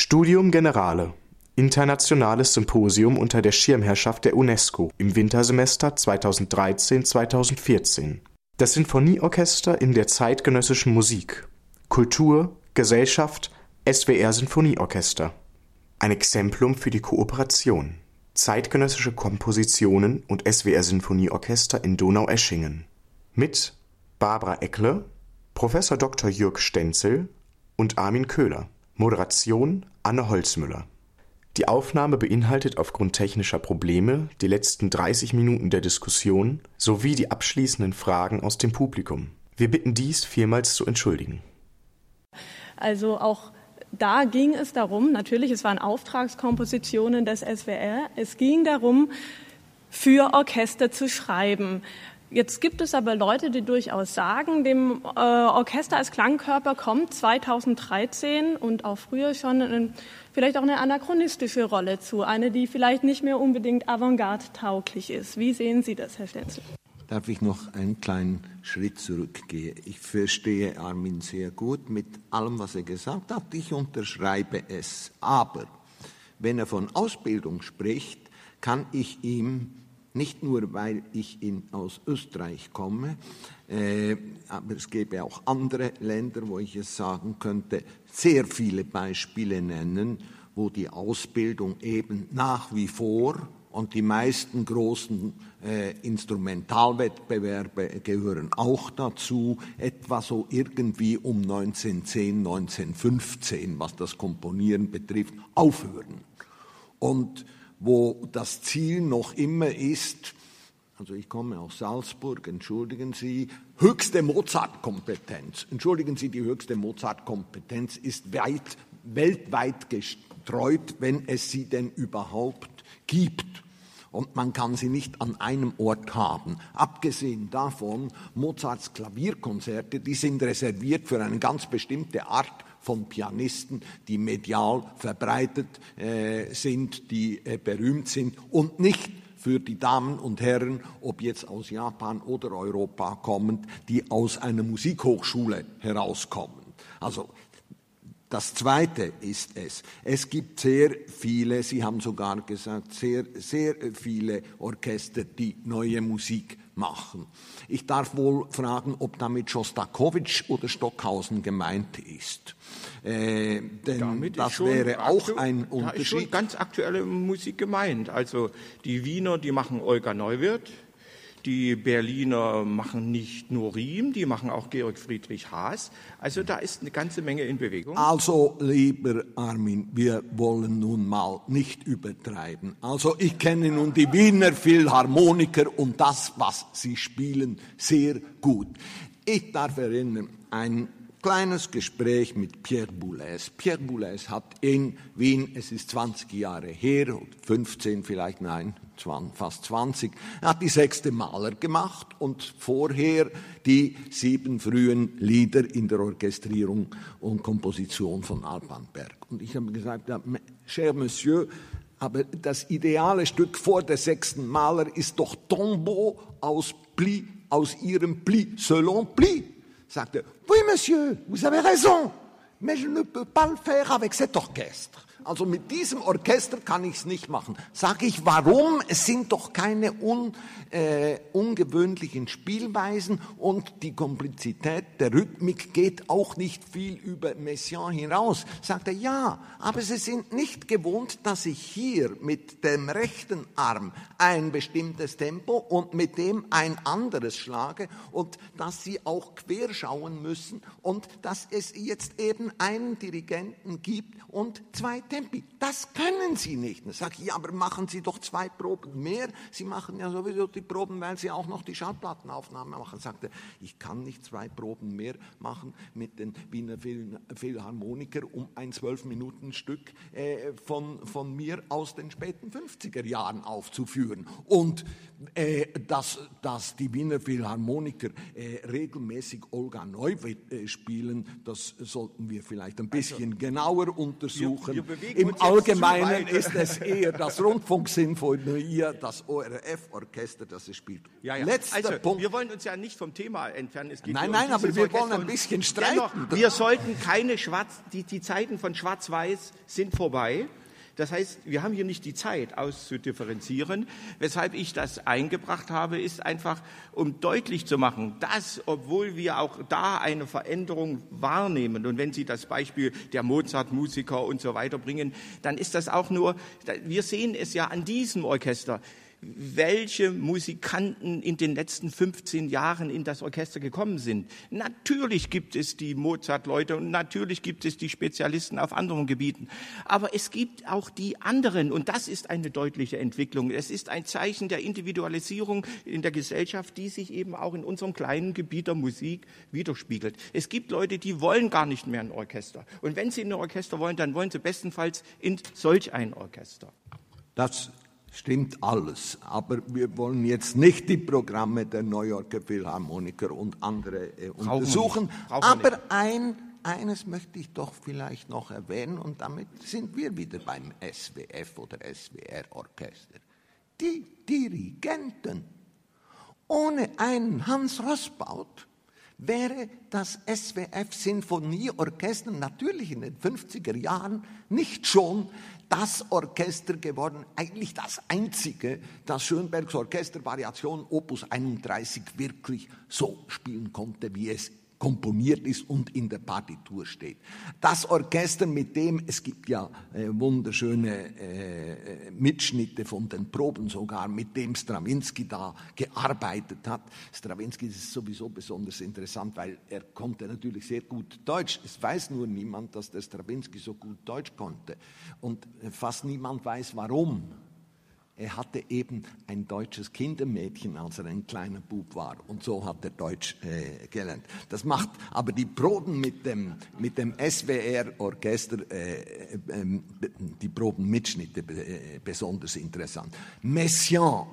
Studium Generale. Internationales Symposium unter der Schirmherrschaft der UNESCO im Wintersemester 2013/2014 Das Sinfonieorchester in der zeitgenössischen Musik. Kultur, Gesellschaft, SWR Sinfonieorchester. Ein Exemplum für die Kooperation. Zeitgenössische Kompositionen und SWR Sinfonieorchester in Donaueschingen. Mit Barbara Eckle, Prof. Dr. Jürg Stenzel und Armin Köhler Moderation Anne Holzmüller die Aufnahme beinhaltet aufgrund technischer Probleme die letzten 30 Minuten der Diskussion sowie die abschließenden Fragen aus dem Publikum. Wir bitten dies vielmals zu entschuldigen. Also auch da ging es darum, natürlich, es waren Auftragskompositionen des SWR, es ging darum, für Orchester zu schreiben. Jetzt gibt es aber Leute, die durchaus sagen, dem äh, Orchester als Klangkörper kommt 2013 und auch früher schon ein, vielleicht auch eine anachronistische Rolle zu, eine, die vielleicht nicht mehr unbedingt avantgarde-tauglich ist. Wie sehen Sie das, Herr Stenzel? Darf ich noch einen kleinen Schritt zurückgehen? Ich verstehe Armin sehr gut mit allem, was er gesagt hat. Ich unterschreibe es. Aber wenn er von Ausbildung spricht, kann ich ihm nicht nur, weil ich in, aus Österreich komme, äh, aber es gäbe auch andere Länder, wo ich es sagen könnte, sehr viele Beispiele nennen, wo die Ausbildung eben nach wie vor und die meisten großen äh, Instrumentalwettbewerbe gehören auch dazu, etwa so irgendwie um 1910, 1915, was das Komponieren betrifft, aufhören. Und wo das Ziel noch immer ist, also ich komme aus Salzburg, entschuldigen Sie, höchste Mozart-Kompetenz. Entschuldigen Sie, die höchste Mozart-Kompetenz ist weit, weltweit gestreut, wenn es sie denn überhaupt gibt. Und man kann sie nicht an einem Ort haben. Abgesehen davon, Mozarts Klavierkonzerte, die sind reserviert für eine ganz bestimmte Art von Pianisten, die medial verbreitet äh, sind, die äh, berühmt sind und nicht für die Damen und Herren, ob jetzt aus Japan oder Europa kommend, die aus einer Musikhochschule herauskommen. Also das Zweite ist es, es gibt sehr viele, Sie haben sogar gesagt, sehr, sehr viele Orchester, die neue Musik machen. Ich darf wohl fragen, ob damit Schostakowitsch oder Stockhausen gemeint ist. Äh, denn damit das wäre auch ein Unterschied. Da ist schon ganz aktuelle Musik gemeint. Also die Wiener, die machen Olga Neuwirth, die Berliner machen nicht nur Riem, die machen auch Georg Friedrich Haas. Also da ist eine ganze Menge in Bewegung. Also, lieber Armin, wir wollen nun mal nicht übertreiben. Also ich kenne nun die Wiener Philharmoniker und das, was sie spielen, sehr gut. Ich darf erinnern, ein kleines Gespräch mit Pierre Boulez. Pierre Boulez hat in Wien, es ist 20 Jahre her, 15 vielleicht, nein, fast 20, er hat die sechste Maler gemacht und vorher die sieben frühen Lieder in der Orchestrierung und Komposition von Alban Berg. Und ich habe gesagt, cher Monsieur, aber das ideale Stück vor der sechsten Maler ist doch Tombeau aus Pli, aus ihrem Pli, selon Pli oui monsieur, vous avez raison, mais je ne peux pas le faire avec cet orchestre. Also mit diesem Orchester kann ich es nicht machen. Sage ich, warum? Es sind doch keine un, äh, ungewöhnlichen Spielweisen und die Komplizität der Rhythmik geht auch nicht viel über Messiaen hinaus. Sagt er, ja, aber Sie sind nicht gewohnt, dass ich hier mit dem rechten Arm ein bestimmtes Tempo und mit dem ein anderes schlage und dass Sie auch querschauen müssen und dass es jetzt eben einen Dirigenten gibt und zwei Tempi. Das können Sie nicht. Dann sage ich, ja, aber machen Sie doch zwei Proben mehr. Sie machen ja sowieso die Proben, weil Sie auch noch die Schallplattenaufnahme machen. Sagte, ich kann nicht zwei Proben mehr machen mit den Wiener Philharmoniker, um ein Zwölf-Minuten-Stück äh, von, von mir aus den späten 50er Jahren aufzuführen. Und äh, dass, dass die Wiener Philharmoniker äh, regelmäßig Olga Neuwirth äh, spielen, das sollten wir vielleicht ein bisschen also, genauer untersuchen. Wir, wir Im Allgemeinen ist es eher das Rundfunksinfonie, das ORF-Orchester, das es spielt. Ja, ja. Letzter also, Punkt. Wir wollen uns ja nicht vom Thema entfernen. nein, nein, aber wir Orchester wollen ein bisschen streiten. Dennoch, wir sollten keine Schwarz, die, die Zeiten von Schwarz-Weiß sind vorbei. Das heißt, wir haben hier nicht die Zeit auszudifferenzieren. Weshalb ich das eingebracht habe, ist einfach, um deutlich zu machen, dass, obwohl wir auch da eine Veränderung wahrnehmen, und wenn Sie das Beispiel der Mozart-Musiker und so weiter bringen, dann ist das auch nur, wir sehen es ja an diesem Orchester welche Musikanten in den letzten 15 Jahren in das Orchester gekommen sind. Natürlich gibt es die Mozart-Leute und natürlich gibt es die Spezialisten auf anderen Gebieten. Aber es gibt auch die anderen und das ist eine deutliche Entwicklung. Es ist ein Zeichen der Individualisierung in der Gesellschaft, die sich eben auch in unserem kleinen Gebiet der Musik widerspiegelt. Es gibt Leute, die wollen gar nicht mehr ein Orchester. Und wenn sie in ein Orchester wollen, dann wollen sie bestenfalls in solch ein Orchester. Das Stimmt alles. Aber wir wollen jetzt nicht die Programme der New Yorker Philharmoniker und andere äh, untersuchen. Aber ein, eines möchte ich doch vielleicht noch erwähnen und damit sind wir wieder beim SWF oder SWR-Orchester. Die Dirigenten. Ohne einen Hans Rossbaut wäre das SWF Sinfonieorchester natürlich in den 50er Jahren nicht schon das Orchester geworden, eigentlich das einzige, das Schönbergs Orchestervariation Opus 31 wirklich so spielen konnte, wie es komponiert ist und in der Partitur steht. Das Orchester, mit dem, es gibt ja äh, wunderschöne äh, Mitschnitte von den Proben sogar, mit dem Strawinski da gearbeitet hat. Strawinski ist sowieso besonders interessant, weil er konnte natürlich sehr gut Deutsch. Es weiß nur niemand, dass der Strawinski so gut Deutsch konnte. Und äh, fast niemand weiß warum. Er hatte eben ein deutsches Kindermädchen, als er ein kleiner Bub war. Und so hat er Deutsch äh, gelernt. Das macht aber die Proben mit dem, mit dem SWR-Orchester, äh, äh, die Probenmitschnitte äh, besonders interessant. Messiaen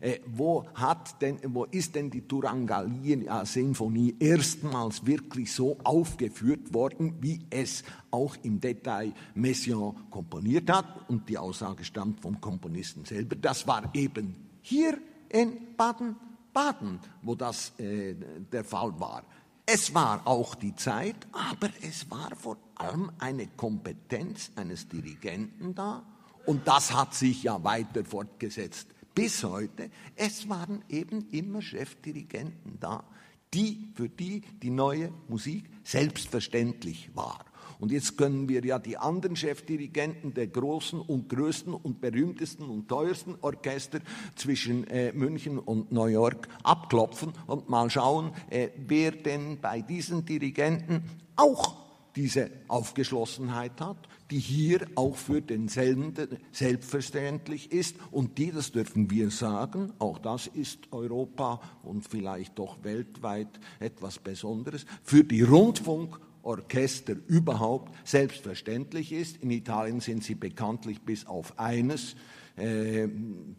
äh, wo, hat denn, wo ist denn die Turangallia-Sinfonie erstmals wirklich so aufgeführt worden, wie es auch im Detail Messiaen komponiert hat? Und die Aussage stammt vom Komponisten selber. Das war eben hier in Baden-Baden, wo das äh, der Fall war. Es war auch die Zeit, aber es war vor allem eine Kompetenz eines Dirigenten da. Und das hat sich ja weiter fortgesetzt bis heute, es waren eben immer Chefdirigenten da, die, für die die neue Musik selbstverständlich war. Und jetzt können wir ja die anderen Chefdirigenten der großen und größten und berühmtesten und teuersten Orchester zwischen äh, München und New York abklopfen und mal schauen, äh, wer denn bei diesen Dirigenten auch diese Aufgeschlossenheit hat, die hier auch für den Sender selbstverständlich ist und die, das dürfen wir sagen, auch das ist Europa und vielleicht doch weltweit etwas Besonderes, für die Rundfunkorchester überhaupt selbstverständlich ist. In Italien sind sie bekanntlich bis auf eines äh,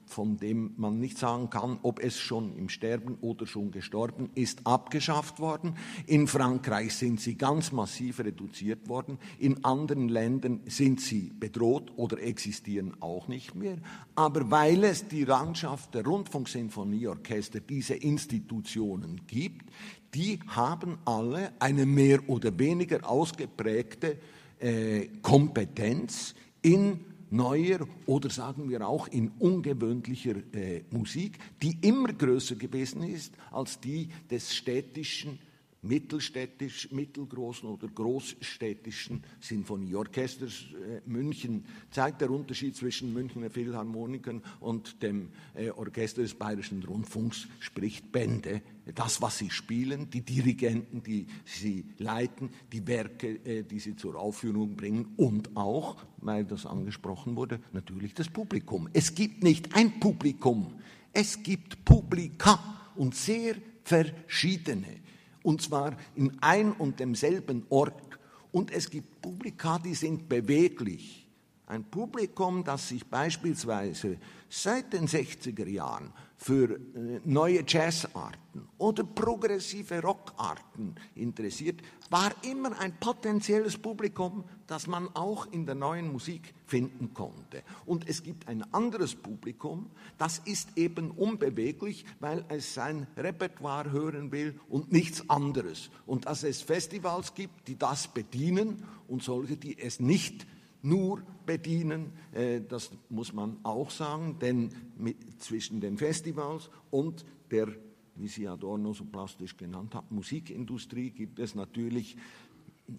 von dem man nicht sagen kann, ob es schon im Sterben oder schon gestorben ist, abgeschafft worden. In Frankreich sind sie ganz massiv reduziert worden. In anderen Ländern sind sie bedroht oder existieren auch nicht mehr. Aber weil es die Landschaft der Rundfunksinfonieorchester, diese Institutionen gibt, die haben alle eine mehr oder weniger ausgeprägte äh, Kompetenz in neuer oder sagen wir auch in ungewöhnlicher äh, Musik, die immer größer gewesen ist als die des städtischen mittelstädtisch, mittelgroßen oder großstädtischen Sinfonieorchesters. Äh, München zeigt der Unterschied zwischen Münchner Philharmonikern und dem äh, Orchester des Bayerischen Rundfunks, spricht Bände. Das, was sie spielen, die Dirigenten, die sie leiten, die Werke, äh, die sie zur Aufführung bringen und auch, weil das angesprochen wurde, natürlich das Publikum. Es gibt nicht ein Publikum, es gibt Publika und sehr verschiedene und zwar in ein und demselben Ort. Und es gibt Publika, die sind beweglich. Ein Publikum, das sich beispielsweise seit den 60er Jahren für äh, neue Jazzarten oder progressive Rockarten interessiert, war immer ein potenzielles Publikum, das man auch in der neuen Musik finden konnte. Und es gibt ein anderes Publikum, das ist eben unbeweglich, weil es sein Repertoire hören will und nichts anderes. Und dass es Festivals gibt, die das bedienen und solche, die es nicht nur bedienen, äh, das muss man auch sagen, denn mit, zwischen den Festivals und der, wie Sie Adorno so plastisch genannt hat, Musikindustrie gibt es natürlich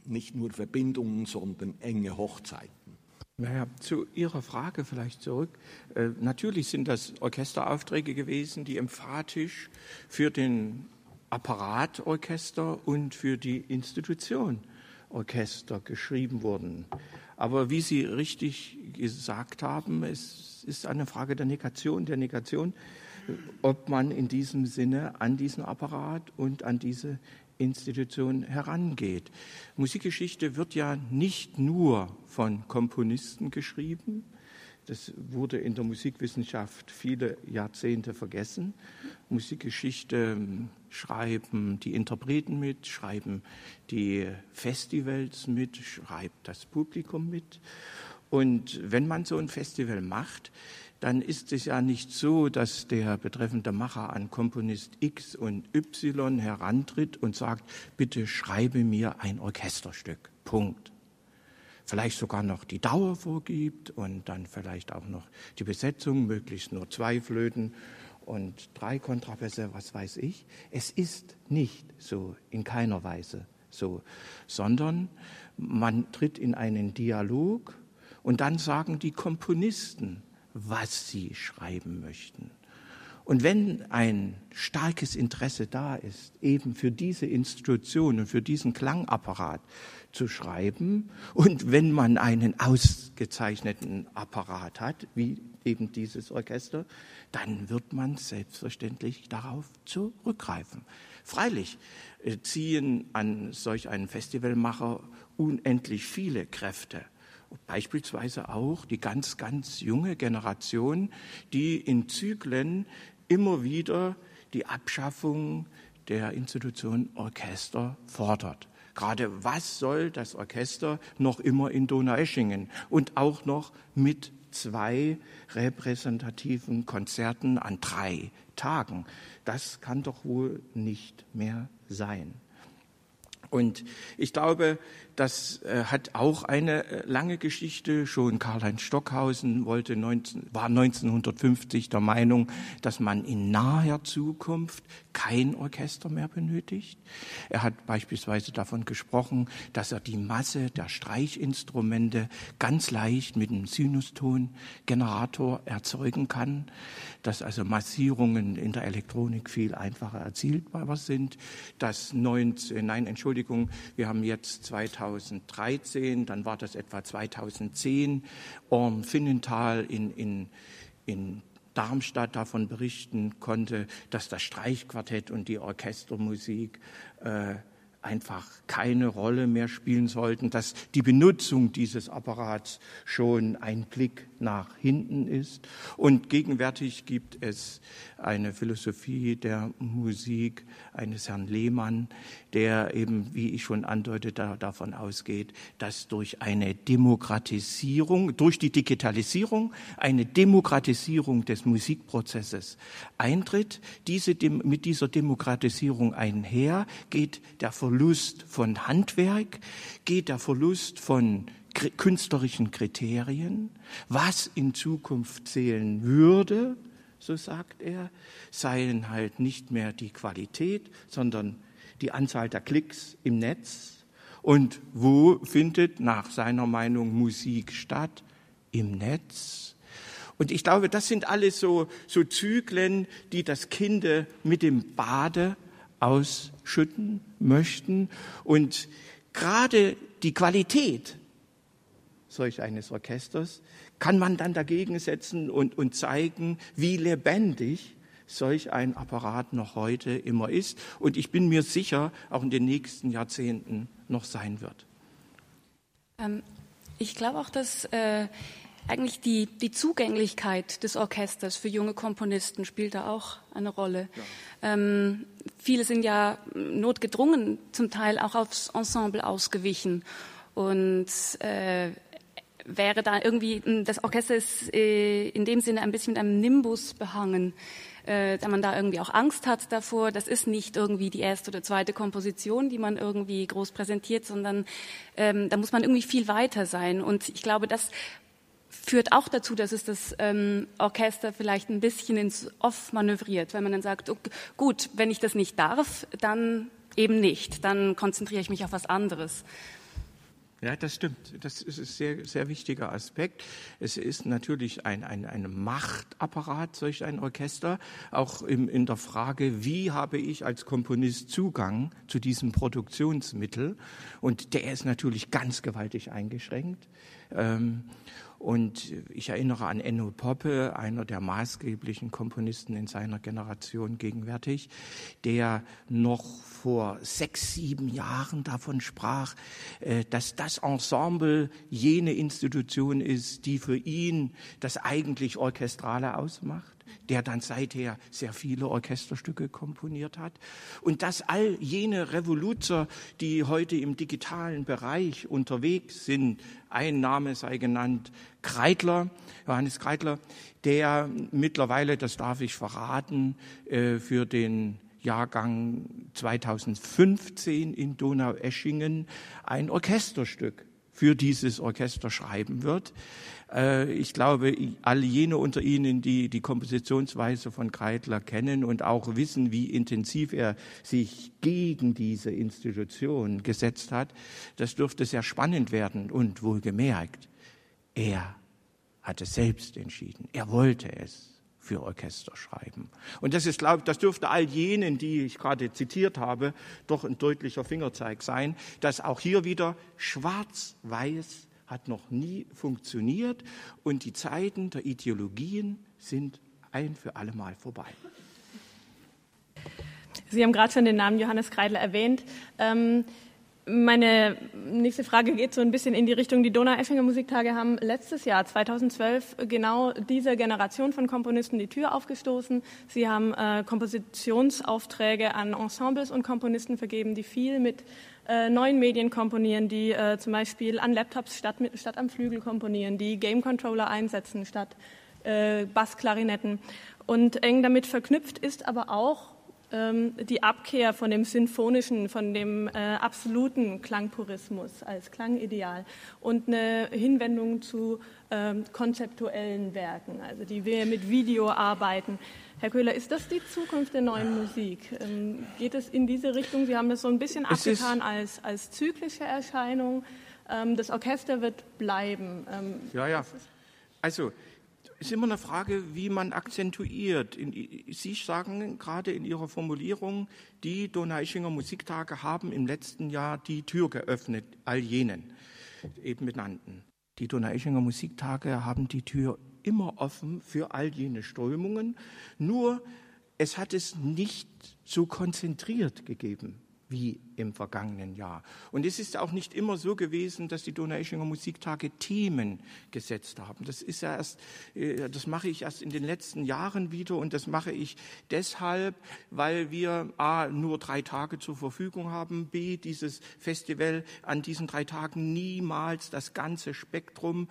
nicht nur Verbindungen, sondern enge Hochzeiten. Naja, zu Ihrer Frage vielleicht zurück. Äh, natürlich sind das Orchesteraufträge gewesen, die emphatisch für den Apparatorchester und für die Institution Orchester geschrieben wurden. Aber wie Sie richtig gesagt haben, es ist eine Frage der Negation, der Negation, ob man in diesem Sinne an diesen Apparat und an diese Institution herangeht. Musikgeschichte wird ja nicht nur von Komponisten geschrieben, das wurde in der Musikwissenschaft viele Jahrzehnte vergessen. Musikgeschichte schreiben die Interpreten mit, schreiben die Festivals mit, schreibt das Publikum mit. Und wenn man so ein Festival macht, dann ist es ja nicht so, dass der betreffende Macher an Komponist X und Y herantritt und sagt, bitte schreibe mir ein Orchesterstück. Punkt vielleicht sogar noch die Dauer vorgibt und dann vielleicht auch noch die Besetzung, möglichst nur zwei Flöten und drei Kontrabässe, was weiß ich. Es ist nicht so, in keiner Weise so, sondern man tritt in einen Dialog und dann sagen die Komponisten, was sie schreiben möchten. Und wenn ein starkes Interesse da ist, eben für diese Institution und für diesen Klangapparat zu schreiben, und wenn man einen ausgezeichneten Apparat hat, wie eben dieses Orchester, dann wird man selbstverständlich darauf zurückgreifen. Freilich äh, ziehen an solch einen Festivalmacher unendlich viele Kräfte beispielsweise auch die ganz, ganz junge Generation, die in Zyklen immer wieder die Abschaffung der Institution Orchester fordert. Gerade was soll das Orchester noch immer in Donaueschingen und auch noch mit zwei repräsentativen Konzerten an drei Tagen? Das kann doch wohl nicht mehr sein. Und ich glaube, das äh, hat auch eine äh, lange Geschichte. Schon Karl-Heinz Stockhausen wollte 19, war 1950 der Meinung, dass man in naher Zukunft kein Orchester mehr benötigt. Er hat beispielsweise davon gesprochen, dass er die Masse der Streichinstrumente ganz leicht mit einem Sinustongenerator erzeugen kann, dass also Massierungen in der Elektronik viel einfacher erzielbar sind, dass 19, nein, Entschuldigung, wir haben jetzt 2000 2013, dann war das etwa 2010, Orm Finnenthal in, in, in Darmstadt davon berichten konnte, dass das Streichquartett und die Orchestermusik äh, einfach keine Rolle mehr spielen sollten, dass die Benutzung dieses Apparats schon ein Blick nach hinten ist. Und gegenwärtig gibt es eine Philosophie der Musik eines Herrn Lehmann, der eben, wie ich schon andeutete, davon ausgeht, dass durch eine Demokratisierung, durch die Digitalisierung eine Demokratisierung des Musikprozesses eintritt. Diese, mit dieser Demokratisierung einher geht der Verlust von Handwerk, geht der Verlust von künstlerischen Kriterien, was in Zukunft zählen würde, so sagt er, seien halt nicht mehr die Qualität, sondern die Anzahl der Klicks im Netz. Und wo findet nach seiner Meinung Musik statt? Im Netz. Und ich glaube, das sind alles so, so Zyklen, die das Kind mit dem Bade ausschütten möchten. Und gerade die Qualität solch eines Orchesters kann man dann dagegen setzen und, und zeigen, wie lebendig solch ein Apparat noch heute immer ist und ich bin mir sicher, auch in den nächsten Jahrzehnten noch sein wird. Ähm, Ich glaube auch, dass äh, eigentlich die, die Zugänglichkeit des Orchesters für junge Komponisten spielt da auch eine Rolle. Ja. Ähm, viele sind ja notgedrungen, zum Teil auch aufs Ensemble ausgewichen. Und äh, wäre da irgendwie, das Orchester ist äh, in dem Sinne ein bisschen mit einem Nimbus behangen, äh, da man da irgendwie auch Angst hat davor. Das ist nicht irgendwie die erste oder zweite Komposition, die man irgendwie groß präsentiert, sondern ähm, da muss man irgendwie viel weiter sein. Und ich glaube, das führt auch dazu, dass es das ähm, Orchester vielleicht ein bisschen ins Off manövriert, weil man dann sagt, okay, gut, wenn ich das nicht darf, dann eben nicht, dann konzentriere ich mich auf was anderes. Ja, das stimmt. Das ist ein sehr, sehr wichtiger Aspekt. Es ist natürlich ein, ein, ein Machtapparat, solch ein Orchester, auch im, in der Frage, wie habe ich als Komponist Zugang zu diesem Produktionsmittel? Und der ist natürlich ganz gewaltig eingeschränkt. Ähm, und ich erinnere an Enno Poppe, einer der maßgeblichen Komponisten in seiner Generation gegenwärtig, der noch vor sechs, sieben Jahren davon sprach, äh, dass das Ensemble jene Institution ist, die für ihn das eigentlich Orchestrale ausmacht der dann seither sehr viele Orchesterstücke komponiert hat. Und dass all jene Revoluzer, die heute im digitalen Bereich unterwegs sind, ein Name sei genannt, Kreitler, Johannes Kreitler, der mittlerweile, das darf ich verraten, äh, für den Jahrgang 2015 in Donaueschingen ein Orchesterstück für dieses Orchester schreiben wird. Äh, ich glaube, alle jene unter Ihnen, die die Kompositionsweise von Kreitler kennen und auch wissen, wie intensiv er sich gegen diese Institution gesetzt hat, das dürfte sehr spannend werden und wohlgemerkt, er hat es selbst entschieden. Er wollte es für Orchester schreiben. Und das ist, glaube ich, das dürfte all jenen, die ich gerade zitiert habe, doch ein deutlicher Fingerzeig sein, dass auch hier wieder schwarz-weiß hat noch nie funktioniert und die Zeiten der Ideologien sind ein für alle Mal vorbei. Sie haben gerade schon den Namen Johannes Kreidler erwähnt. Ähm, meine nächste Frage geht so ein bisschen in die Richtung, die Donau-Eschinger Musiktage haben letztes Jahr, 2012, genau dieser Generation von Komponisten die Tür aufgestoßen. Sie haben äh, Kompositionsaufträge an Ensembles und Komponisten vergeben, die viel mit äh, neuen Medien komponieren, die äh, zum Beispiel an Laptops statt, statt am Flügel komponieren, die Game Controller einsetzen statt äh, Bassklarinetten. Und eng damit verknüpft ist aber auch die Abkehr von dem Sinfonischen, von dem äh, absoluten Klangpurismus als Klangideal und eine Hinwendung zu ähm, konzeptuellen Werken, also die wir mit Video arbeiten. Herr Köhler, ist das die Zukunft der neuen Musik? Ähm, geht es in diese Richtung? Sie haben das so ein bisschen es abgetan als, als zyklische Erscheinung. Ähm, das Orchester wird bleiben. Ähm, ja, ja. Also ist immer eine Frage, wie man akzentuiert. Sie sagen gerade in Ihrer Formulierung, die Donaischinger Musiktage haben im letzten Jahr die Tür geöffnet, all jenen eben benannten. Die Donaischinger Musiktage haben die Tür immer offen für all jene Strömungen, nur es hat es nicht so konzentriert gegeben wie im vergangenen Jahr. Und es ist auch nicht immer so gewesen, dass die Donaueschinger Musiktage Themen gesetzt haben. Das ist ja erst, äh, das mache ich erst in den letzten Jahren wieder und das mache ich deshalb, weil wir A, nur drei Tage zur Verfügung haben, B, dieses Festival an diesen drei Tagen niemals das ganze Spektrum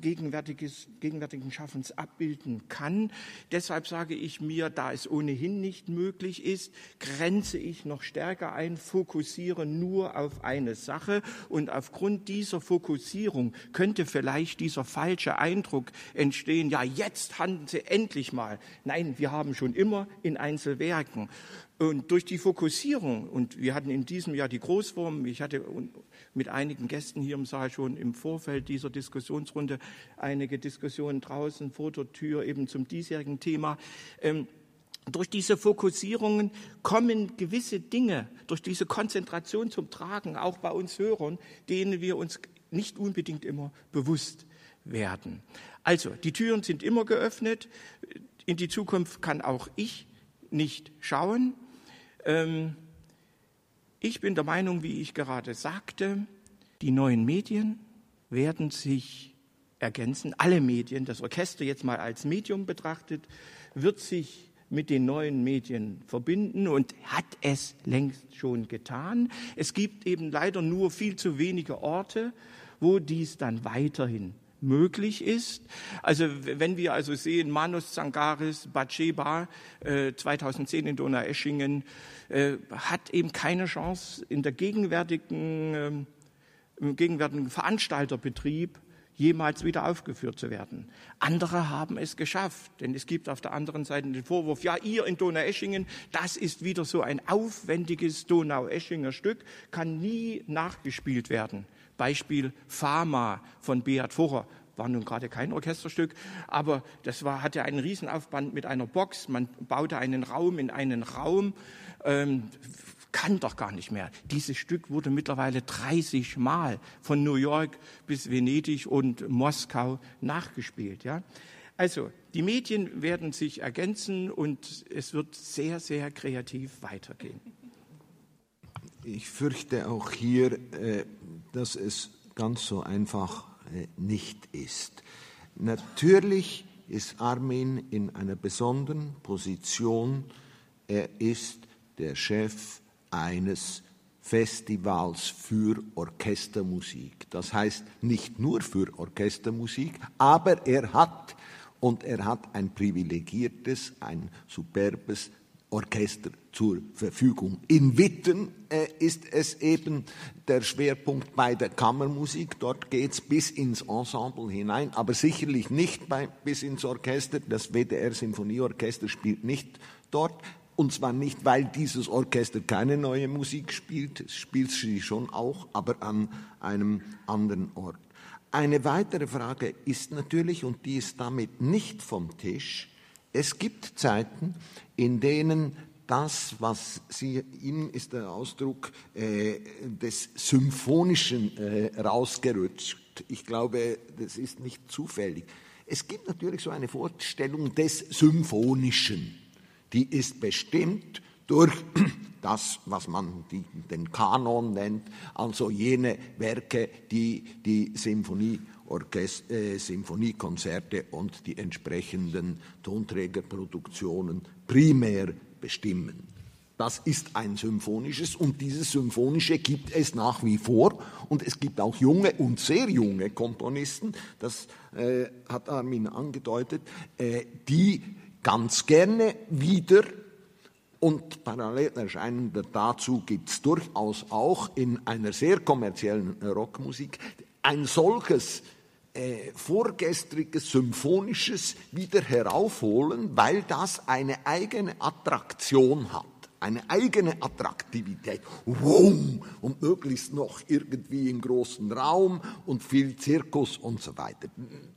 gegenwärtiges, gegenwärtigen Schaffens abbilden kann. Deshalb sage ich mir, da es ohnehin nicht möglich ist, grenze ich noch stärker ein, fokussiere fokussieren nur auf eine Sache und aufgrund dieser Fokussierung könnte vielleicht dieser falsche Eindruck entstehen, ja, jetzt handeln Sie endlich mal. Nein, wir haben schon immer in Einzelwerken. Und durch die Fokussierung, und wir hatten in diesem Jahr die Großform, ich hatte mit einigen Gästen hier im Saal schon im Vorfeld dieser Diskussionsrunde einige Diskussionen draußen vor der Tür eben zum diesjährigen Thema. Ähm, durch diese Fokussierungen kommen gewisse Dinge, durch diese Konzentration zum Tragen, auch bei uns Hörern, denen wir uns nicht unbedingt immer bewusst werden. Also, die Türen sind immer geöffnet. In die Zukunft kann auch ich nicht schauen. Ähm, ich bin der Meinung, wie ich gerade sagte, die neuen Medien, werden sich ergänzen. Alle Medien, das Orchester jetzt mal als Medium betrachtet, wird sich mit den neuen Medien verbinden und hat es längst schon getan. Es gibt eben leider nur viel zu wenige Orte, wo dies dann weiterhin möglich ist. Also wenn wir also sehen, Manus Zangaris, Baceba äh, 2010 in Donaueschingen, äh, hat eben keine Chance in der gegenwärtigen, äh, im gegenwärtigen Veranstalterbetrieb jemals wieder aufgeführt zu werden. Andere haben es geschafft, denn es gibt auf der anderen Seite den Vorwurf, ja, ihr in Donaueschingen, das ist wieder so ein aufwendiges Donaueschinger Stück, kann nie nachgespielt werden. Beispiel Fama von Beat Furrer war nun gerade kein Orchesterstück, aber das war, hatte einen Riesenaufband mit einer Box. Man baute einen Raum in einen Raum. Ähm, kann doch gar nicht mehr. Dieses Stück wurde mittlerweile 30 Mal von New York bis Venedig und Moskau nachgespielt. Ja? Also die Medien werden sich ergänzen und es wird sehr, sehr kreativ weitergehen. Ich fürchte auch hier, äh, dass es ganz so einfach äh, nicht ist. Natürlich ist Armin in einer besonderen Position. Er ist der Chef eines Festivals für Orchestermusik. Das heißt nicht nur für Orchestermusik, aber er hat und er hat ein privilegiertes, ein superbes Orchester zur Verfügung. In Witten äh, ist es eben der Schwerpunkt bei der Kammermusik. Dort geht es bis ins Ensemble hinein, aber sicherlich nicht bei, bis ins Orchester. Das WDR Sinfonieorchester spielt nicht dort. Und zwar nicht, weil dieses Orchester keine neue Musik spielt, es spielt sie schon auch, aber an einem anderen Ort. Eine weitere Frage ist natürlich, und die ist damit nicht vom Tisch, es gibt Zeiten, in denen das, was Sie, Ihnen ist der Ausdruck äh, des Symphonischen äh, rausgerutscht. Ich glaube, das ist nicht zufällig. Es gibt natürlich so eine Vorstellung des Symphonischen die ist bestimmt durch das, was man die, den Kanon nennt, also jene Werke, die die Symphonie äh, Symphoniekonzerte und die entsprechenden Tonträgerproduktionen primär bestimmen. Das ist ein symphonisches und dieses Symphonische gibt es nach wie vor. Und es gibt auch junge und sehr junge Komponisten, das äh, hat Armin angedeutet, äh, die ganz gerne wieder und parallel erscheinend dazu gibt es durchaus auch in einer sehr kommerziellen Rockmusik ein solches äh, vorgestriges symphonisches wieder heraufholen, weil das eine eigene Attraktion hat eine eigene Attraktivität. Wow! Und möglichst noch irgendwie im großen Raum und viel Zirkus und so weiter.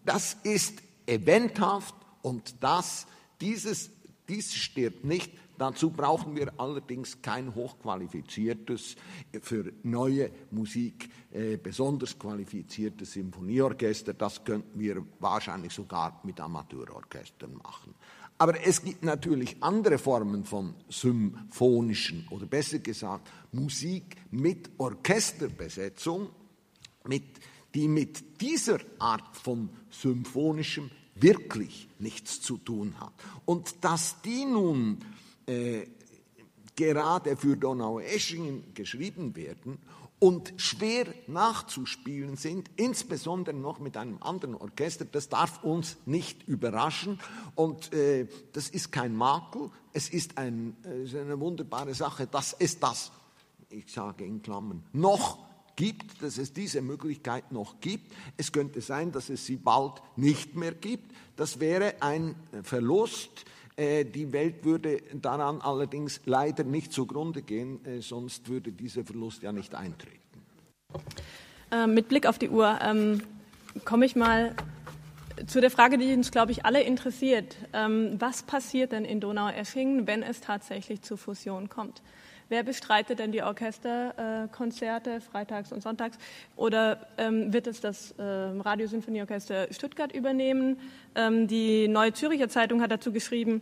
Das ist eventhaft und das dieses, dies stirbt nicht. Dazu brauchen wir allerdings kein hochqualifiziertes, für neue Musik äh, besonders qualifiziertes Symphonieorchester. Das könnten wir wahrscheinlich sogar mit Amateurorchestern machen. Aber es gibt natürlich andere Formen von symphonischen oder besser gesagt Musik mit Orchesterbesetzung, mit, die mit dieser Art von symphonischem wirklich nichts zu tun hat. Und dass die nun äh, gerade für Donaueschingen geschrieben werden und schwer nachzuspielen sind, insbesondere noch mit einem anderen Orchester, das darf uns nicht überraschen. Und äh, das ist kein Makel, es ist, ein, äh, ist eine wunderbare Sache, dass es das, ich sage in Klammern, noch gibt, dass es diese Möglichkeit noch gibt. Es könnte sein, dass es sie bald nicht mehr gibt. Das wäre ein Verlust. Äh, die Welt würde daran allerdings leider nicht zugrunde gehen, äh, sonst würde dieser Verlust ja nicht eintreten. Äh, mit Blick auf die Uhr ähm, komme ich mal zu der Frage, die uns, glaube ich, alle interessiert. Ähm, was passiert denn in Donaueschingen, wenn es tatsächlich zur Fusion kommt? Wer bestreitet denn die Orchesterkonzerte äh, freitags und sonntags? Oder ähm, wird es das äh, Radiosinfonieorchester Stuttgart übernehmen? Ähm, die Neue Züricher Zeitung hat dazu geschrieben,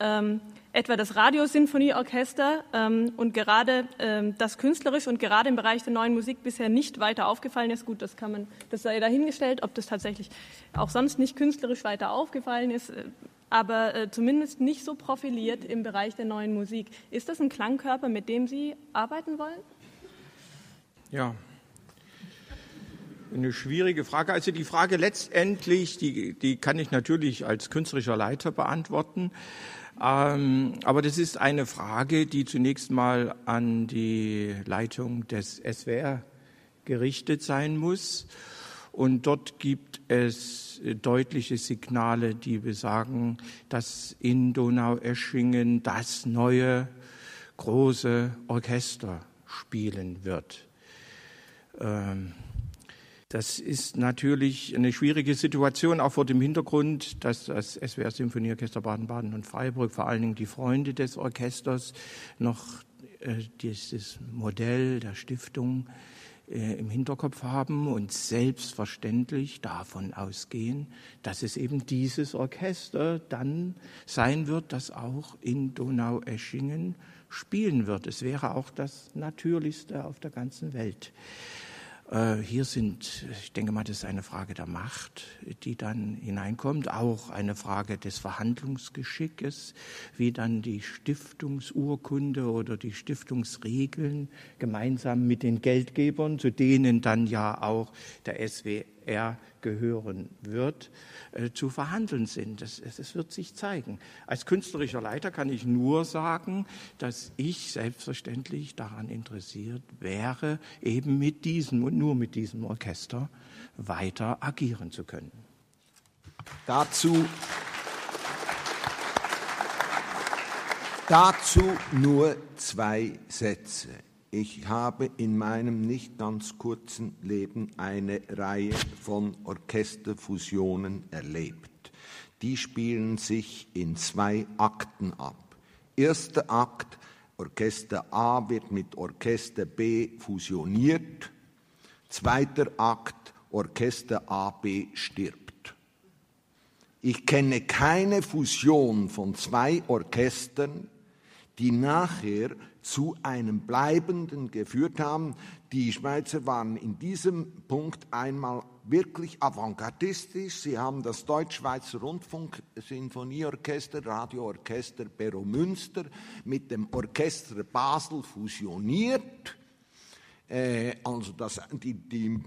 ähm, etwa das Radiosinfonieorchester ähm, und gerade ähm, das künstlerisch und gerade im Bereich der neuen Musik bisher nicht weiter aufgefallen ist. Gut, das kann man, das sei dahingestellt, ob das tatsächlich auch sonst nicht künstlerisch weiter aufgefallen ist, äh, aber äh, zumindest nicht so profiliert im Bereich der neuen Musik. Ist das ein Klangkörper, mit dem Sie arbeiten wollen? Ja, eine schwierige Frage. Also die Frage letztendlich, die, die kann ich natürlich als künstlerischer Leiter beantworten. Ähm, aber das ist eine Frage, die zunächst mal an die Leitung des SWR gerichtet sein muss. Und dort gibt es deutliche Signale, die besagen, dass in Donaueschingen das neue große Orchester spielen wird. Ähm, das ist natürlich eine schwierige Situation, auch vor dem Hintergrund, dass das SWR Symphonieorchester Baden-Baden und Freiburg, vor allen Dingen die Freunde des Orchesters, noch äh, dieses Modell der Stiftung äh, im Hinterkopf haben und selbstverständlich davon ausgehen, dass es eben dieses Orchester dann sein wird, das auch in Donaueschingen spielen wird. Es wäre auch das Natürlichste auf der ganzen Welt. Äh, hier sind, ich denke mal, das ist eine Frage der Macht, die dann hineinkommt, auch eine Frage des Verhandlungsgeschickes, wie dann die Stiftungsurkunde oder die Stiftungsregeln gemeinsam mit den Geldgebern, zu denen dann ja auch der SWR gehören wird, äh, zu verhandeln sind. Das, das wird sich zeigen. Als künstlerischer Leiter kann ich nur sagen, dass ich selbstverständlich daran interessiert wäre, eben mit diesem und nur mit diesem Orchester weiter agieren zu können. Dazu, dazu nur zwei Sätze. Ich habe in meinem nicht ganz kurzen Leben eine Reihe von Orchesterfusionen erlebt. Die spielen sich in zwei Akten ab. Erster Akt, Orchester A wird mit Orchester B fusioniert. Zweiter Akt, Orchester AB stirbt. Ich kenne keine Fusion von zwei Orchestern, die nachher zu einem bleibenden geführt haben. Die Schweizer waren in diesem Punkt einmal wirklich avantgardistisch. Sie haben das Deutsch-Schweizer Rundfunk-Sinfonieorchester, Radioorchester Berro Münster mit dem Orchester Basel fusioniert. Äh, also das, die, die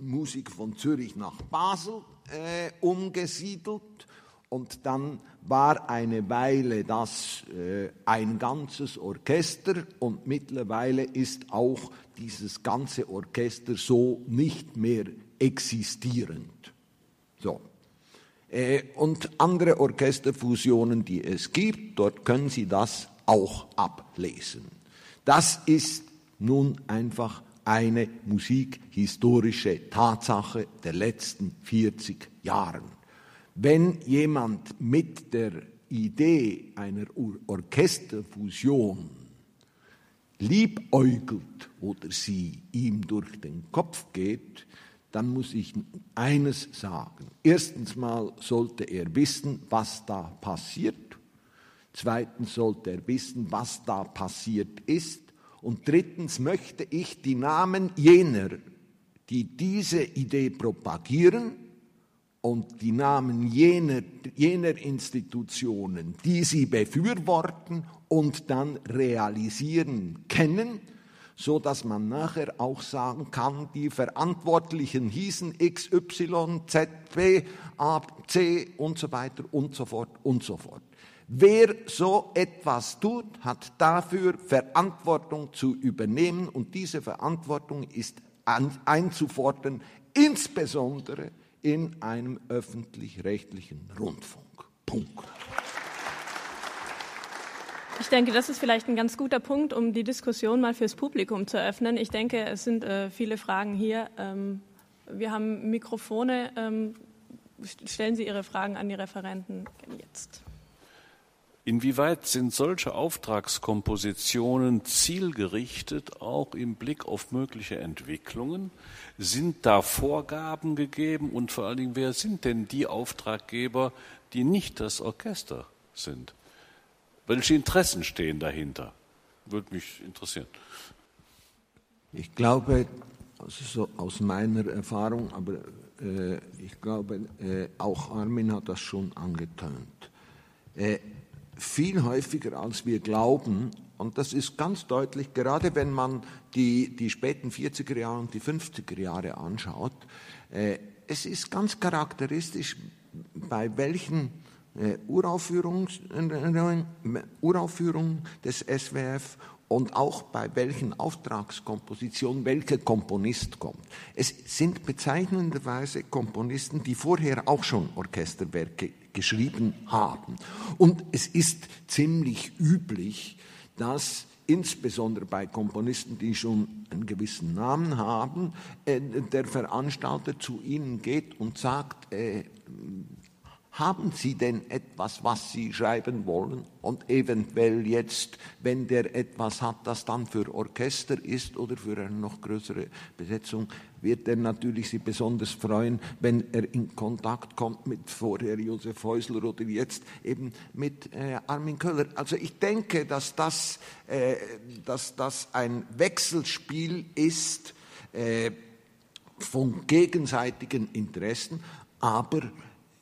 Musik von Zürich nach Basel äh, umgesiedelt und dann war eine Weile das äh, ein ganzes Orchester und mittlerweile ist auch dieses ganze Orchester so nicht mehr existierend. So. Äh, und andere Orchesterfusionen, die es gibt, dort können Sie das auch ablesen. Das ist nun einfach eine musikhistorische Tatsache der letzten 40 Jahre. Wenn jemand mit der Idee einer Orchesterfusion liebäugelt oder sie ihm durch den Kopf geht, dann muss ich eines sagen. Erstens mal sollte er wissen, was da passiert. Zweitens sollte er wissen, was da passiert ist. Und drittens möchte ich die Namen jener, die diese Idee propagieren, und die Namen jener, jener Institutionen, die sie befürworten und dann realisieren, kennen, so dass man nachher auch sagen kann, die Verantwortlichen hießen X, Y, Z, B, A, C und so weiter und so fort und so fort. Wer so etwas tut, hat dafür Verantwortung zu übernehmen und diese Verantwortung ist einzufordern, insbesondere in einem öffentlich-rechtlichen Rundfunk. Punkt. Ich denke, das ist vielleicht ein ganz guter Punkt, um die Diskussion mal fürs Publikum zu öffnen. Ich denke, es sind äh, viele Fragen hier. Ähm, wir haben Mikrofone. Ähm, stellen Sie Ihre Fragen an die Referenten jetzt. Inwieweit sind solche Auftragskompositionen zielgerichtet, auch im Blick auf mögliche Entwicklungen? Sind da Vorgaben gegeben und vor allen Dingen, wer sind denn die Auftraggeber, die nicht das Orchester sind? Welche Interessen stehen dahinter? Würde mich interessieren. Ich glaube, also so aus meiner Erfahrung, aber äh, ich glaube, äh, auch Armin hat das schon angetönt. Äh, viel häufiger als wir glauben, und das ist ganz deutlich, gerade wenn man die, die späten 40er Jahre und die 50er Jahre anschaut, äh, es ist ganz charakteristisch, bei welchen äh, Uraufführungen, Uraufführungen des SWF und auch bei welchen Auftragskompositionen welcher Komponist kommt. Es sind bezeichnenderweise Komponisten, die vorher auch schon Orchesterwerke geschrieben haben. Und es ist ziemlich üblich, dass insbesondere bei Komponisten, die schon einen gewissen Namen haben, äh, der Veranstalter zu ihnen geht und sagt, äh, haben Sie denn etwas, was Sie schreiben wollen? Und eventuell jetzt, wenn der etwas hat, das dann für Orchester ist oder für eine noch größere Besetzung, wird er natürlich Sie besonders freuen, wenn er in Kontakt kommt mit vorher Josef Häusler oder jetzt eben mit äh, Armin Köller. Also ich denke, dass das, äh, dass das ein Wechselspiel ist äh, von gegenseitigen Interessen, aber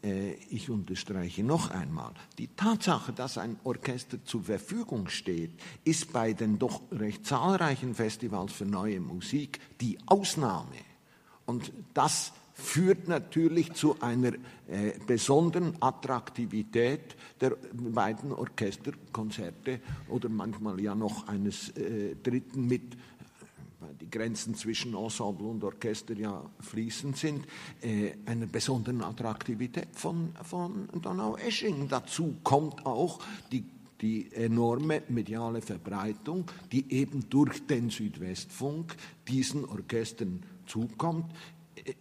äh, ich unterstreiche noch einmal, die Tatsache, dass ein Orchester zur Verfügung steht, ist bei den doch recht zahlreichen Festivals für neue Musik die Ausnahme. Und das führt natürlich zu einer äh, besonderen Attraktivität der beiden Orchesterkonzerte oder manchmal ja noch eines äh, dritten mit die Grenzen zwischen Ensemble und Orchester ja fließend sind, äh, einer besonderen Attraktivität von, von Donau-Eschingen. Dazu kommt auch die die enorme mediale Verbreitung, die eben durch den Südwestfunk diesen Orchestern zukommt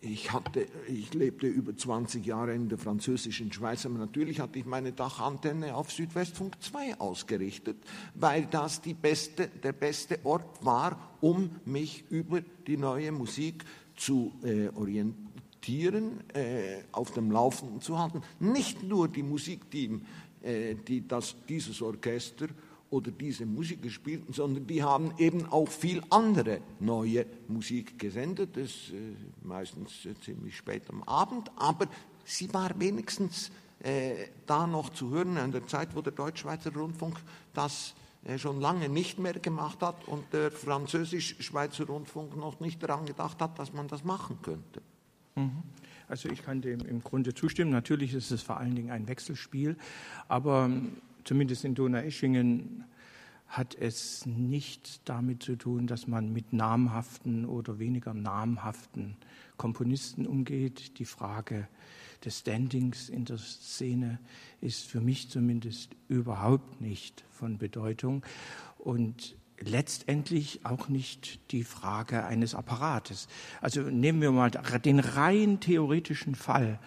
ich, hatte, ich lebte über 20 Jahre in der französischen Schweiz, aber natürlich hatte ich meine Dachantenne auf Südwestfunk 2 ausgerichtet, weil das beste, der beste Ort war, um mich über die neue Musik zu äh, orientieren, äh, auf dem Laufenden zu halten. Nicht nur die Musik, die, äh, die das, dieses Orchester oder diese Musiker spielten, sondern die haben eben auch viel andere neue Musik gesendet, das äh, meistens äh, ziemlich spät am Abend, aber sie war wenigstens äh, da noch zu hören an der Zeit, wo der Deutschschweizer Rundfunk das äh, schon lange nicht mehr gemacht hat und der Französisch-Schweizer Rundfunk noch nicht daran gedacht hat, dass man das machen könnte. Mhm. Also ich kann dem im Grunde zustimmen. Natürlich ist es vor allen Dingen ein Wechselspiel, aber zumindest in Donaueschingen hat es nicht damit zu tun, dass man mit namhaften oder weniger namhaften Komponisten umgeht. Die Frage des Standings in der Szene ist für mich zumindest überhaupt nicht von Bedeutung und letztendlich auch nicht die Frage eines Apparates. Also nehmen wir mal den rein theoretischen Fall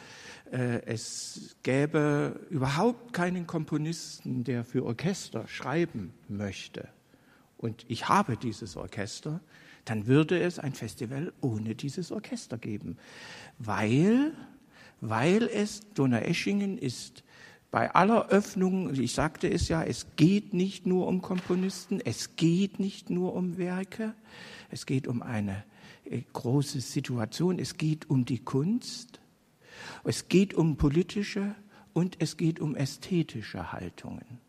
es gäbe überhaupt keinen Komponisten, der für Orchester schreiben möchte, und ich habe dieses Orchester, dann würde es ein Festival ohne dieses Orchester geben, weil, weil es Donaueschingen ist. Bei aller Öffnung, ich sagte es ja, es geht nicht nur um Komponisten, es geht nicht nur um Werke, es geht um eine äh, große Situation, es geht um die Kunst, es geht um politische und es geht um ästhetische Haltungen.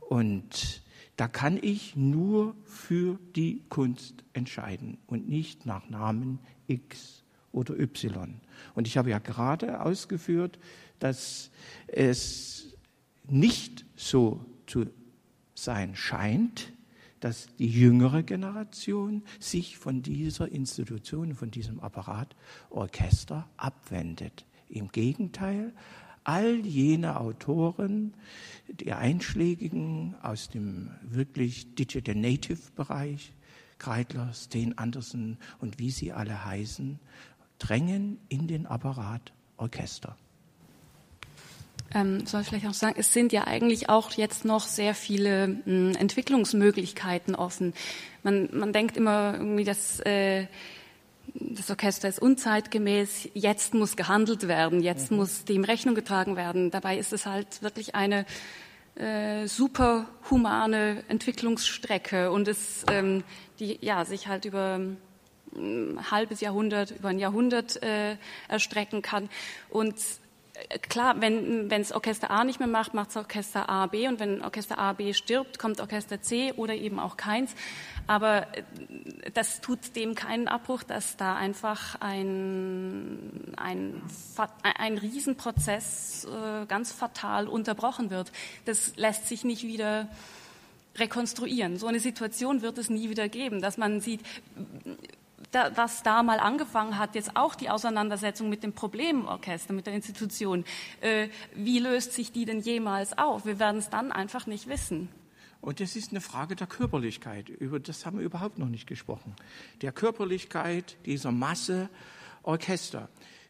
Und da kann ich nur für die Kunst entscheiden und nicht nach Namen X oder Y. Und ich habe ja gerade ausgeführt, dass es nicht so zu sein scheint, dass die jüngere Generation sich von dieser Institution, von diesem Apparat Orchester abwendet. Im Gegenteil, all jene Autoren, die einschlägigen aus dem wirklich Digital Native Bereich, Kreidler, Steen Anderson und wie sie alle heißen, drängen in den Apparat Orchester. Ähm, soll ich vielleicht auch sagen, es sind ja eigentlich auch jetzt noch sehr viele mh, hm, Entwicklungsmöglichkeiten offen. Man, man denkt immer irgendwie, dass äh, das Orchester ist unzeitgemäß, jetzt muss gehandelt werden, jetzt mhm. muss dem Rechnung getragen werden. Dabei ist es halt wirklich eine äh, superhumane Entwicklungsstrecke und es ähm, die ja sich halt über ein halbes Jahrhundert, über ein Jahrhundert äh, erstrecken kann. Und klar, wenn es Orchester A nicht mehr macht, macht es Orchester A, B. Und wenn Orchester A, B stirbt, kommt Orchester C oder eben auch keins. Aber äh, das tut dem keinen Abbruch, dass da einfach ein, ein, ein Riesenprozess äh, ganz fatal unterbrochen wird. Das lässt sich nicht wieder rekonstruieren. So eine Situation wird es nie wieder geben, dass man sieht, da, was da mal angefangen hat, jetzt auch die Auseinandersetzung mit dem Problemorchester, mit der Institution, äh, wie löst sich die denn jemals auf? Wir werden es dann einfach nicht wissen. Und das ist eine Frage der Körperlichkeit. Über das haben wir überhaupt noch nicht gesprochen. Der Körperlichkeit dieser Masse Orchester.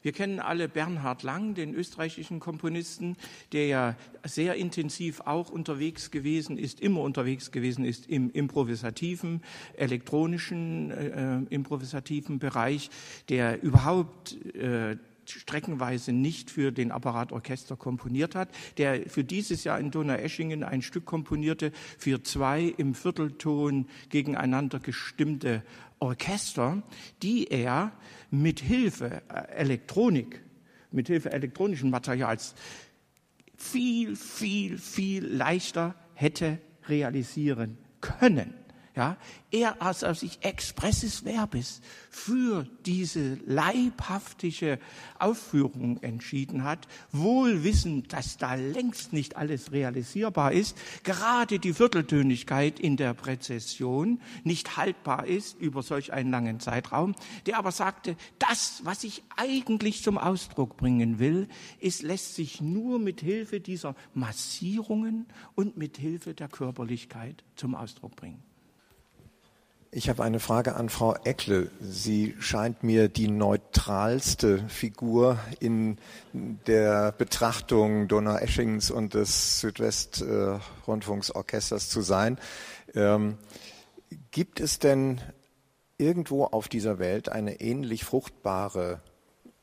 Wir kennen alle Bernhard Lang, den österreichischen Komponisten, der ja sehr intensiv auch unterwegs gewesen ist, immer unterwegs gewesen ist im improvisativen, elektronischen, äh, improvisativen Bereich, der überhaupt äh, streckenweise nicht für den Apparatorchester komponiert hat, der für dieses Jahr in Donaueschingen ein Stück komponierte für zwei im Viertelton gegeneinander gestimmte Orchester, die er mit Hilfe äh, Elektronik, mit Hilfe elektronischen Materials viel, viel, viel leichter hätte realisieren können. Ja, er als auf sich expresses Verbis für diese leibhaftige Aufführung entschieden hat, wohl wissend, dass da längst nicht alles realisierbar ist, gerade die Vierteltönigkeit in der Präzession nicht haltbar ist über solch einen langen Zeitraum, der aber sagte, das, was ich eigentlich zum Ausdruck bringen will, ist, lässt sich nur mit Hilfe dieser Massierungen und mit Hilfe der Körperlichkeit zum Ausdruck bringen. Ich habe eine Frage an Frau Eckle. Sie scheint mir die neutralste Figur in der Betrachtung Donaueschingens und des Südwestrundfunksorchesters zu sein. Ähm, gibt es denn irgendwo auf dieser Welt eine ähnlich fruchtbare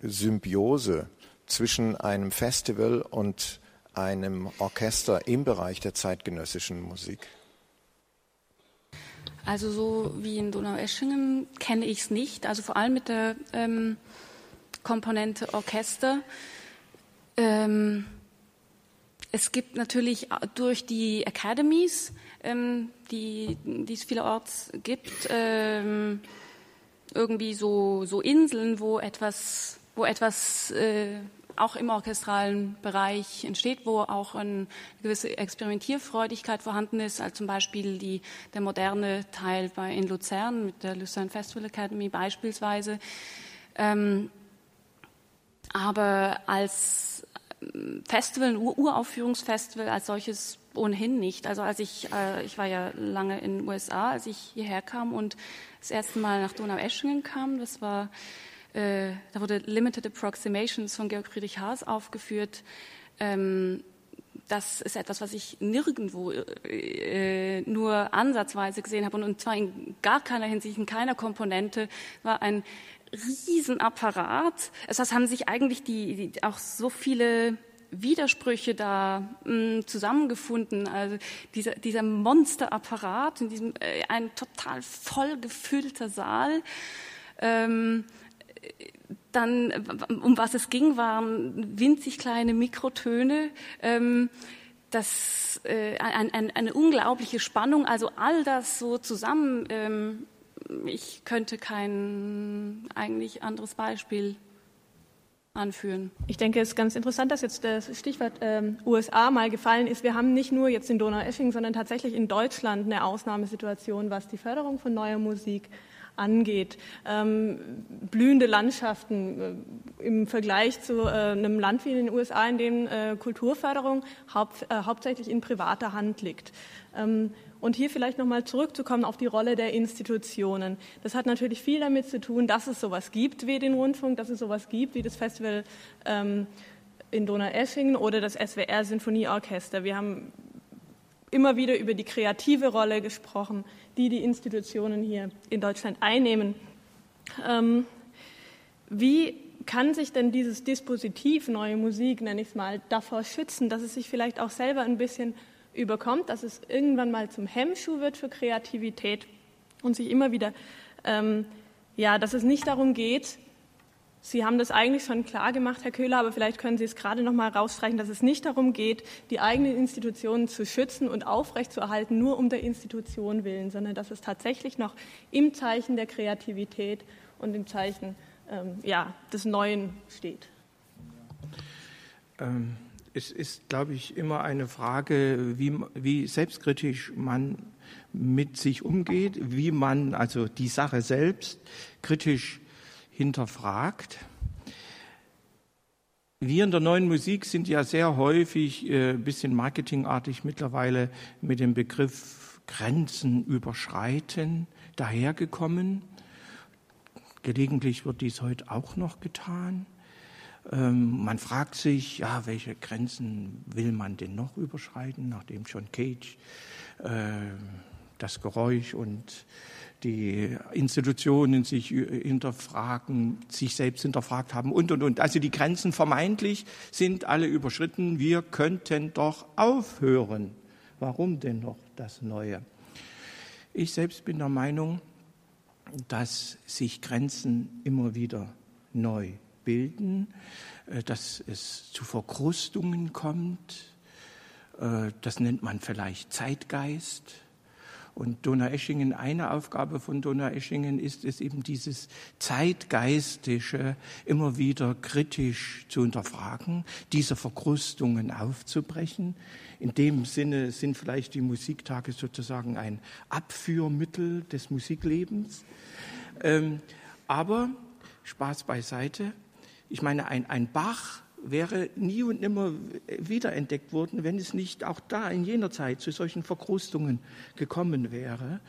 Symbiose zwischen einem Festival und einem Orchester im Bereich der zeitgenössischen Musik? Also so wie in Donaueschingen kenne ich es nicht. Also vor allem mit der ähm, Komponente Orchester. Ähm, es gibt natürlich durch die Academies, ähm, die, die es vielerorts gibt, ähm, irgendwie so, so Inseln, wo etwas, wo etwas äh, auch im orchestralen Bereich entsteht, wo auch eine gewisse Experimentierfreudigkeit vorhanden ist, als zum Beispiel die, der moderne Teil bei, in Luzern mit der Lucerne Festival Academy beispielsweise. Ähm, aber als ähm, Festival, ein Ur Uraufführungsfestival als solches ohnehin nicht. Also als ich, äh, ich war ja lange in den USA, als ich hierher kam und das erste Mal nach Donaueschingen kam, das war äh, da wurde Limited Approximations von Georg Friedrich Haas aufgeführt. Ähm, das ist etwas, was ich nirgendwo äh, nur ansatzweise gesehen habe und, und zwar in gar keiner Hinsicht, in keiner Komponente, war ein Riesenapparat. Es das haben sich eigentlich die, die auch so viele Widersprüche da mh, mm, zusammengefunden. Also dieser, dieser Monsterapparat in diesem äh, ein total voll gefüllter Saal. Ähm, dann, um was es ging, waren winzig kleine Mikrotöne. Ähm, das, äh, ein, ein, eine unglaubliche Spannung, also all das so zusammen. Ähm, ich könnte kein eigentlich anderes Beispiel anführen. Ich denke, es ist ganz interessant, dass jetzt das Stichwort ähm, USA mal gefallen ist. Wir haben nicht nur jetzt in Donaueschingen, sondern tatsächlich in Deutschland eine Ausnahmesituation, was die Förderung von neuer Musik angeht. Ähm, blühende Landschaften äh, im Vergleich zu äh, einem Land wie den USA, in dem äh, Kulturförderung haupt, äh, hauptsächlich in privater Hand liegt. Ähm, und hier vielleicht nochmal zurückzukommen auf die Rolle der Institutionen. Das hat natürlich viel damit zu tun, dass es sowas gibt wie den Rundfunk, dass es sowas gibt wie das Festival ähm, in Donaueschingen oder das SWR Sinfonieorchester. Wir haben immer wieder über die kreative Rolle gesprochen, die die Institutionen hier in Deutschland einnehmen. Ähm, wie kann sich denn dieses Dispositiv neue Musik, nenne ich es mal, davor schützen, dass es sich vielleicht auch selber ein bisschen überkommt, dass es irgendwann mal zum Hemmschuh wird für Kreativität und sich immer wieder, ähm, ja, dass es nicht darum geht, Sie haben das eigentlich schon klar gemacht, Herr Köhler, aber vielleicht können Sie es gerade noch mal rausstreichen, dass es nicht darum geht, die eigenen Institutionen zu schützen und aufrechtzuerhalten, nur um der Institution willen, sondern dass es tatsächlich noch im Zeichen der Kreativität und im Zeichen ähm, ja, des Neuen steht. Ähm, es ist, glaube ich, immer eine Frage, wie, wie selbstkritisch man mit sich umgeht, wie man also die Sache selbst kritisch hinterfragt. Wir in der neuen Musik sind ja sehr häufig äh, bisschen marketingartig mittlerweile mit dem Begriff Grenzen überschreiten dahergekommen. Gelegentlich wird dies heute auch noch getan. Ähm, man fragt sich, ja, welche Grenzen will man denn noch überschreiten, nachdem John Cage äh, das Geräusch und die Institutionen sich hinterfragen, sich selbst hinterfragt haben und, und, und. Also die Grenzen vermeintlich sind alle überschritten. Wir könnten doch aufhören. Warum denn noch das Neue? Ich selbst bin der Meinung, dass sich Grenzen immer wieder neu bilden, äh, dass es zu Verkrustungen kommt. Äh, das nennt man vielleicht Zeitgeist. Und Donaueschingen, eine Aufgabe von Donaueschingen ist es eben dieses Zeitgeistische immer wieder kritisch zu hinterfragen, diese Verkrustungen aufzubrechen. In dem Sinne sind vielleicht die Musiktage sozusagen ein Abführmittel des Musiklebens. Ähm, aber Spaß beiseite. Ich meine, ein, ein Bach wäre nie und nimmer wiederentdeckt worden, wenn es nicht auch da in jener Zeit zu solchen Verkrustungen gekommen wäre,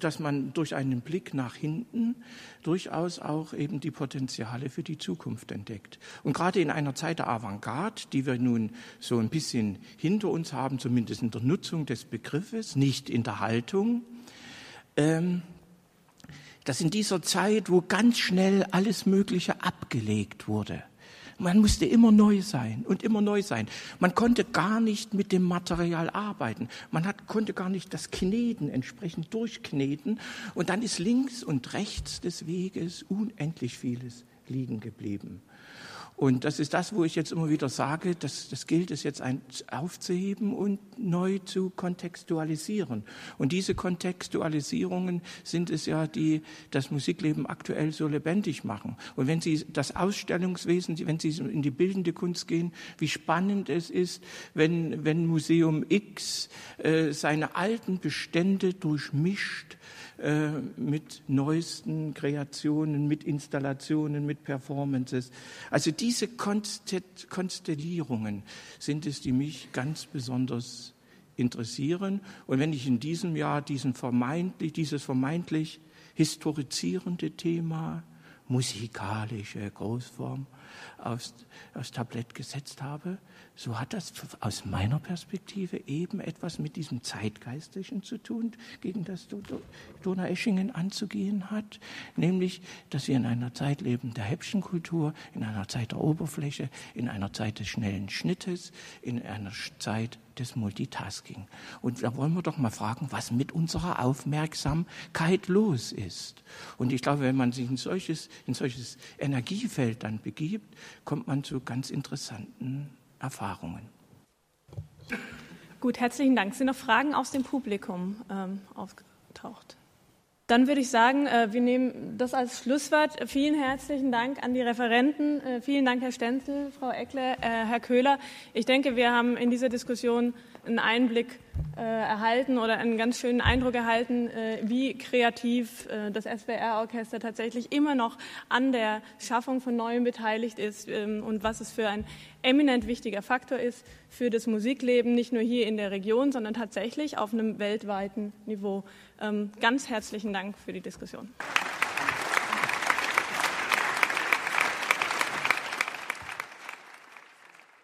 dass man durch einen Blick nach hinten durchaus auch eben die Potenziale für die Zukunft entdeckt. Und gerade in einer Zeit der Avantgarde, die wir nun so ein bisschen hinter uns haben, zumindest in der Nutzung des Begriffes, nicht in der Haltung, ähm, dass in dieser Zeit, wo ganz schnell alles Mögliche abgelegt wurde, man musste immer neu sein und immer neu sein. Man konnte gar nicht mit dem Material arbeiten. Man hat, konnte gar nicht das Kneten entsprechend durchkneten. Und dann ist links und rechts des Weges unendlich vieles liegen geblieben. Und das ist das, wo ich jetzt immer wieder sage, dass das gilt es jetzt ein, aufzuheben und neu zu kontextualisieren. Und diese Kontextualisierungen sind es ja, die das Musikleben aktuell so lebendig machen. Und wenn Sie das Ausstellungswesen, wenn Sie in die bildende Kunst gehen, wie spannend es ist, wenn, wenn Museum X äh, seine alten Bestände durchmischt äh, mit neuesten Kreationen, mit Installationen, mit Performances. Also diese Konstellierungen sind es, die mich ganz besonders interessieren. Und wenn ich in diesem Jahr diesen vermeintlich, dieses vermeintlich historizierende Thema, musikalische Großform aufs, aufs Tablett gesetzt habe, so hat das aus meiner Perspektive eben etwas mit diesem Zeitgeistlichen zu tun, gegen das Donaueschingen anzugehen hat, nämlich, dass wir in einer Zeit leben der Häppchenkultur, in einer Zeit der Oberfläche, in einer Zeit des schnellen Schnittes, in einer Zeit des Multitasking. Und da wollen wir doch mal fragen, was mit unserer Aufmerksamkeit los ist. Und ich glaube, wenn man sich in solches, in solches Energiefeld dann begibt, kommt man zu ganz interessanten Erfahrungen. Gut, herzlichen Dank. Sind noch Fragen aus dem Publikum ähm, aufgetaucht? Dann würde ich sagen, äh, wir nehmen das als Schlusswort. Vielen herzlichen Dank an die Referenten. Äh, vielen Dank, Herr Stenzel, Frau Eckle, äh, Herr Köhler. Ich denke, wir haben in dieser Diskussion einen Einblick erhalten oder einen ganz schönen Eindruck erhalten, wie kreativ das SWR-Orchester tatsächlich immer noch an der Schaffung von Neuem beteiligt ist ähm, und was es für ein eminent wichtiger Faktor ist für das Musikleben, nicht nur hier in der Region, sondern tatsächlich auf einem weltweiten Niveau. Ähm, ganz herzlichen Dank für die Diskussion.